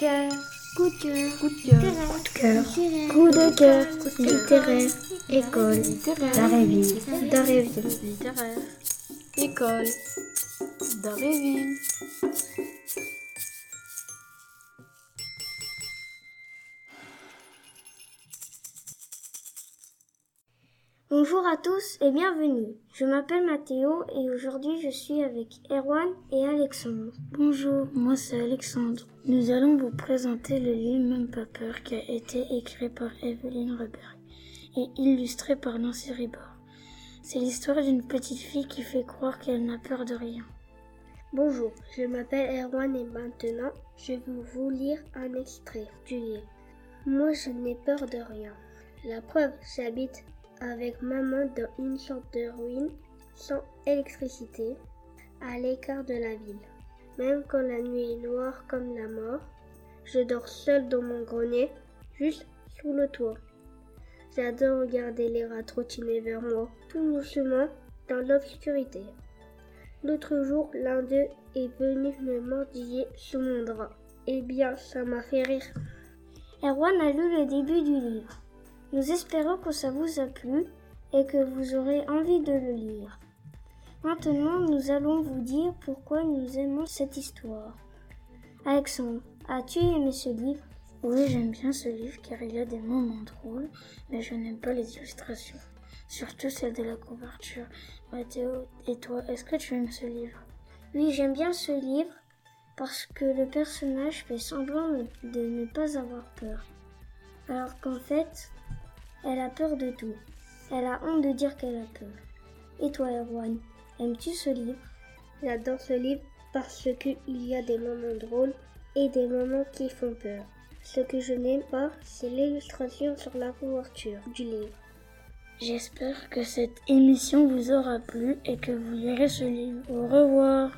cœur, coup de cœur, coup de cœur, coup de cœur, coup de cœur, littéraire, école, littéraire, d'Aréville, littéraire, école, d'Aréville. Bonjour à tous et bienvenue. Je m'appelle Mathéo et aujourd'hui je suis avec Erwan et Alexandre. Bonjour, moi c'est Alexandre. Nous allons vous présenter le livre Même pas peur qui a été écrit par Evelyn Reberg et illustré par Nancy Ribord. C'est l'histoire d'une petite fille qui fait croire qu'elle n'a peur de rien. Bonjour, je m'appelle Erwan et maintenant je vais vous lire un extrait du livre. Moi je n'ai peur de rien. La preuve, j'habite avec maman dans une sorte de ruine sans électricité à l'écart de la ville. Même quand la nuit est noire comme la mort, je dors seul dans mon grenier, juste sous le toit. J'adore regarder les rats trottiner vers moi, tout doucement, dans l'obscurité. L'autre jour, l'un d'eux est venu me mordiller sous mon drap. Eh bien, ça m'a fait rire. Erwan a lu le début du livre. Nous espérons que ça vous a plu et que vous aurez envie de le lire. Maintenant, nous allons vous dire pourquoi nous aimons cette histoire. Alexandre, as-tu aimé ce livre? Oui, j'aime bien ce livre car il y a des moments drôles, mais je n'aime pas les illustrations, surtout celle de la couverture. Mathéo, et toi, est-ce que tu aimes ce livre? Oui, j'aime bien ce livre parce que le personnage fait semblant de ne pas avoir peur, alors qu'en fait, elle a peur de tout. Elle a honte de dire qu'elle a peur. Et toi, Erwan, aimes-tu ce livre? J'adore ce livre parce qu'il y a des moments drôles et des moments qui font peur. Ce que je n'aime pas, c'est l'illustration sur la couverture du livre. J'espère que cette émission vous aura plu et que vous lirez ce livre. Au revoir. Au revoir.